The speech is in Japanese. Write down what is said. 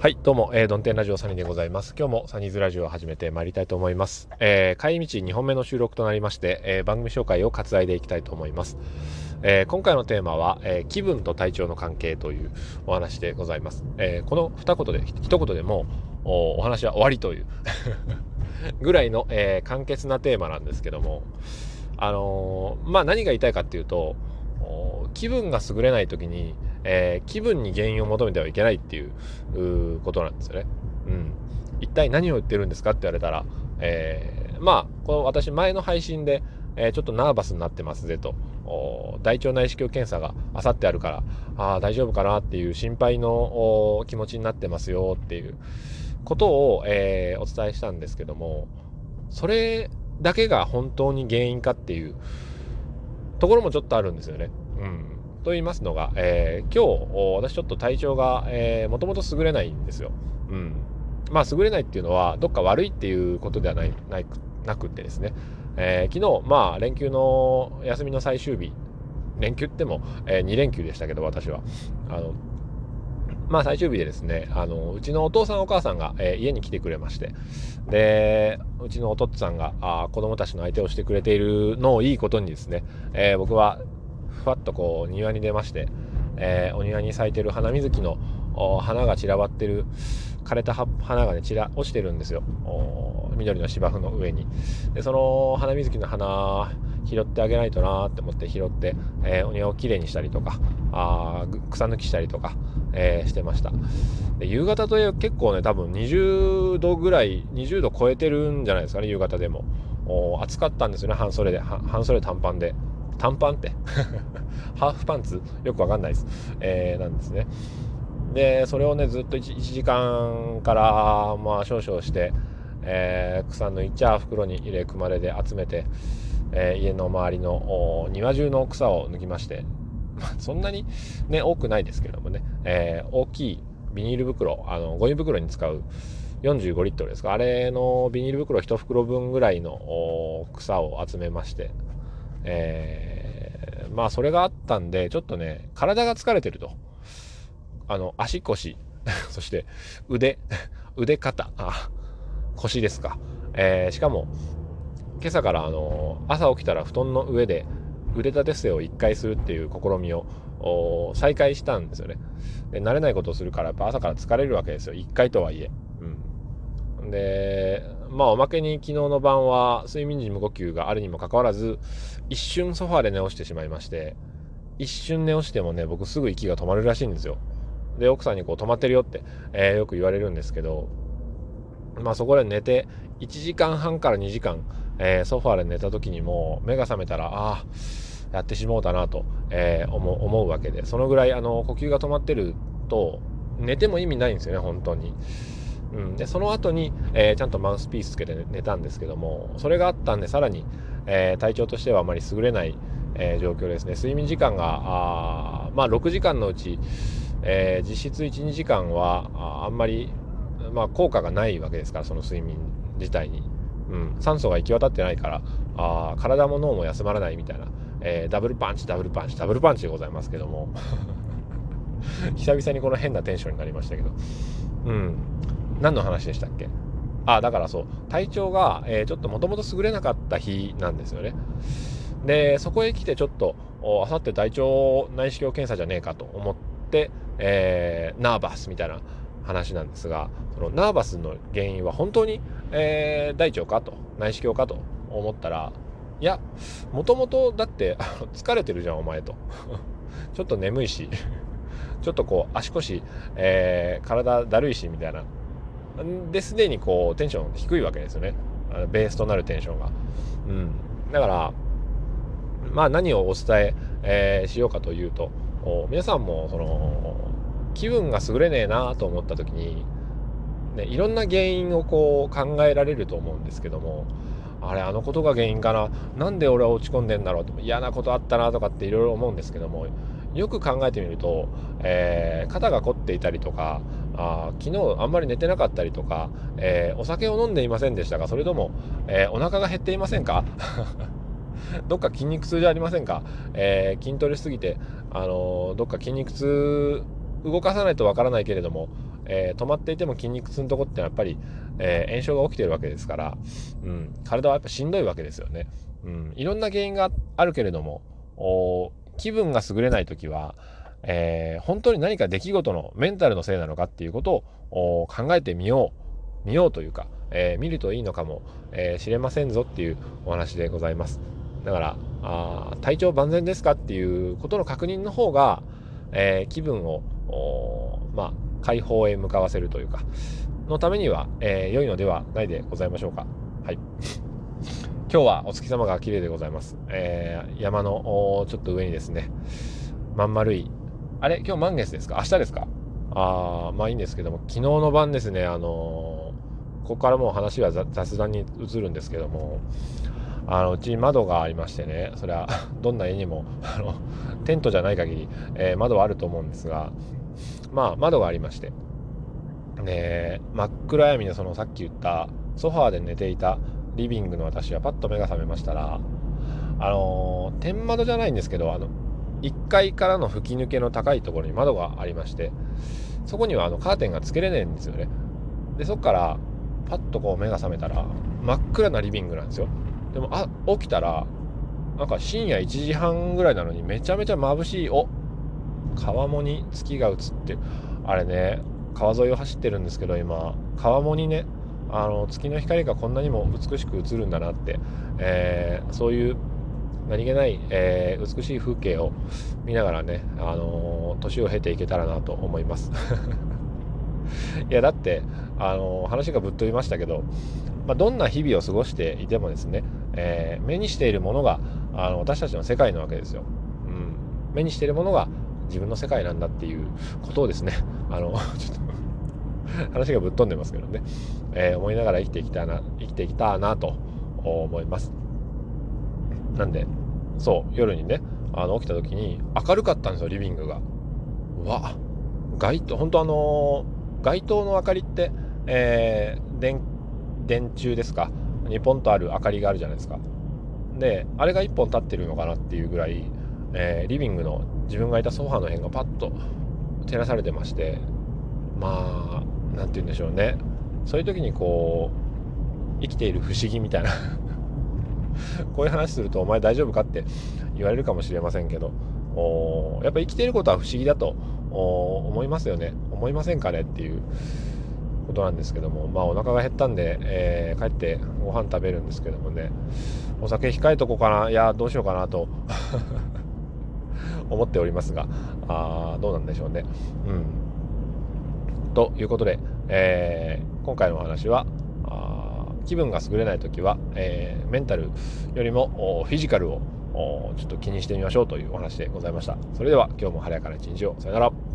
はい、どうも、えー、ドンテンラジオサニーでございます。今日もサニーズラジオを始めてまいりたいと思います。えー、帰り道2本目の収録となりまして、えー、番組紹介を割愛でいきたいと思います。えー、今回のテーマは、えー、気分と体調の関係というお話でございます。えー、この二言で、一言でもおお話は終わりという ぐらいの、えー、簡潔なテーマなんですけども、あのー、まあ何が言いたいかっていうと、気分が優れない時に、えー、気分に原因を求めてはいけないっていうことなんですよね。うん。一体何を言ってるんですかって言われたら、えー、まあ、この私前の配信で、えー、ちょっとナーバスになってますぜと、大腸内視鏡検査があさってあるから、ああ、大丈夫かなっていう心配の気持ちになってますよっていうことを、えー、お伝えしたんですけども、それだけが本当に原因かっていうところもちょっとあるんですよね。うん。と言いますのが、えー、今日、私ちょっと体調が、もともと優れないんですよ。うん。まあ、優れないっていうのは、どっか悪いっていうことではないないなくってですね、えー、昨日、まあ、連休の休みの最終日、連休っても、えー、2連休でしたけど、私は。あの、まあ、最終日でですね、あの、うちのお父さんお母さんが、えー、家に来てくれまして、で、うちのお父さんが、あ子供たちの相手をしてくれているのをいいことにですね、えー、僕はふわっとこう庭に出まして、えー、お庭に咲いてる花水木の花が散らばってる枯れた花がね散ら落ちてるんですよ。緑の芝生の上に。でその花水木の花拾ってあげないとなって思って拾って、えー、お庭をきれいにしたりとかあ草抜きしたりとか、えー、してました。で夕方と結構ね多分20度ぐらい20度超えてるんじゃないですかね夕方でも。暑かったんですよね半袖で。半袖短パンで。短パンって。ハーフパンツ？よくわかんないです、えー、なんですね。でそれをねずっと 1, 1時間からまあ少々して、えー、草抜いちゃ袋に入れ組まれで集めて、えー、家の周りの庭中の草を抜きまして、そんなにね多くないですけどもね、えー、大きいビニール袋あのゴミ袋に使う45リットルですか。あれのビニール袋1袋分ぐらいの草を集めまして。えー、まあそれがあったんで、ちょっとね、体が疲れてると。あの、足腰、そして腕、腕肩、あ、腰ですか。えー、しかも、今朝からあの、朝起きたら布団の上で腕立て伏せを1回するっていう試みを再開したんですよね。で、慣れないことをするからやっぱ朝から疲れるわけですよ。1回とはいえ。で、まあおまけに昨日の晩は睡眠時無呼吸があるにもかかわらず一瞬ソファで寝落ちてしまいまして一瞬寝落ちてもね僕すぐ息が止まるらしいんですよで奥さんにこう止まってるよって、えー、よく言われるんですけどまあそこで寝て1時間半から2時間、えー、ソファで寝た時にも目が覚めたらああやってしもうたなと、えー、思思うわけでそのぐらいあの呼吸が止まってると寝ても意味ないんですよね本当に。うん、でその後に、えー、ちゃんとマウスピースつけて寝たんですけどもそれがあったんでさらに、えー、体調としてはあまり優れない、えー、状況ですね。睡眠時間があまあ6時間のうち、え実質12時間はああんまり、まあ、効果がないわけですからその睡眠自体に、うん、酸素が行き渡ってないからあ体も脳も休まらないみたいな、えダブルパンチダブルパンチダブルパンチでございますけども。久々にこの変なテンションになりましたけど。うん。何の話でしたっけ？あ、だからそう、体調が、えー、ちょっともともと優れなかった日なんですよね。で、そこへ来てちょっと、あさって大腸内視鏡検査じゃねえかと思って、えー、ナーバスみたいな話なんですが、そのナーバスの原因は本当に、えー、大腸かと、内視鏡かと思ったら、いや、もともとだって疲れてるじゃん、お前と。ちょっと眠いし、ちょっとこう足腰、えー、体だるいしみたいなですでにこうテンション低いわけですよね。ベースとなるテンションが。うん、だからまあ何をお伝ええー、しようかというと皆さんもその気分が優れねえなと思った時に、ね、いろんな原因をこう考えられると思うんですけどもあれあのことが原因かな？なんで俺は落ち込んでんだろうと？嫌なことあったなとかっていろいろ思うんですけどもよく考えてみると、えー、肩が凝っていたりとかあ昨日あんまり寝てなかったりとか、えー、お酒を飲んでいませんでしたがそれとも、えー、お腹が減っていませんか？どっか筋肉痛じゃありませんか、えー、筋トレしすぎて、あのどっか筋肉痛動かさないとわからないけれども、えー、止まっていても筋肉痛のとこってやっぱり、え、炎症が起きてるわけですから、うん、体はやっぱしんどいわけですよね。うん、いろんな原因があるけれども、気分が優れない時は、えー、本当に何か出来事のメンタルのせいなのかっていうことを考えてみよう見ようというか、えー、見るといいのかも、えー、知れませんぞっていうお話でございます。だからあ体調万全ですかっていうことの確認の方が、え気分をまあ解放へ向かわせるというかのためには、え良いのではないでございましょうか。はい。今日はお月様が綺麗でございます、え山のちょっと上にですねまん丸いあれ？今日満月ですか？明日ですか？あまあいいんですけども、昨日の晩ですね、あのー、ここからもう話は雑談に移るんですけども、あのうちに窓がありましてね、それは どんな家にもあのテントじゃない限り、えー、窓はあると思うんですが、まあ窓がありまして、ね、真っ暗闇のそのさっき言ったソファーで寝ていたリビングの私はパッと目が覚めましたら、あのー、天窓じゃないんですけど、あの1階からの吹き抜けの高いところに窓がありましてそこにはあのカーテンがつけれないんですよね。でそこからパッとこう目が覚めたら真っ暗なリビングなんですよ。でもあ起きたらなんか深夜1時半ぐらいなのにめちゃめちゃ眩しいお川面に月が映ってあれね川沿いを走ってるんですけど今川面にねあの月の光がこんなにも美しく映るんだなって、えー、そういう何気ない、えー、美しい風景を見ながらね、あのー、年を経ていけたらなと思います。いやだって、あのー、話がぶっ飛びましたけど、まあ、どんな日々を過ごしていてもですね、え目にしているものがあの私たちの世界なわけですよ。うん、目にしているものが自分の世界なんだっていうことをですね、あの ちょっと 話がぶっ飛んでますけどね、え思いながら生きていきたいな生きていきたいなと思います。なんでそう夜にねあの起きた時に明るかったんですよリビングが。うわ街灯本当あのー、街灯の明かりって、えー、電電柱ですか？にポンとある明かりがあるじゃないですか。であれが1本立ってるのかなっていうぐらい、えー、リビングの自分がいたソファーの辺がパッと照らされてましてまあ何て言うんでしょうね。そういう時にこう生きている不思議みたいな こういう話するとお前大丈夫かって言われるかもしれませんけどおやっぱ生きてることは不思議だと思いますよね。思いませんかねっていうことなんですけどもまあお腹が減ったんで、えー、帰ってご飯食べるんですけどもねお酒控えとこうかないやどうしようかなと 思っておりますがあどうなんでしょうね。うん。ということで、えー、今回のお話は気分が優れない時は、えー、メンタルよりもフィジカルをちょっと気にしてみましょうというお話でございました。それでは今日も晴れやかな一日を。さよなら。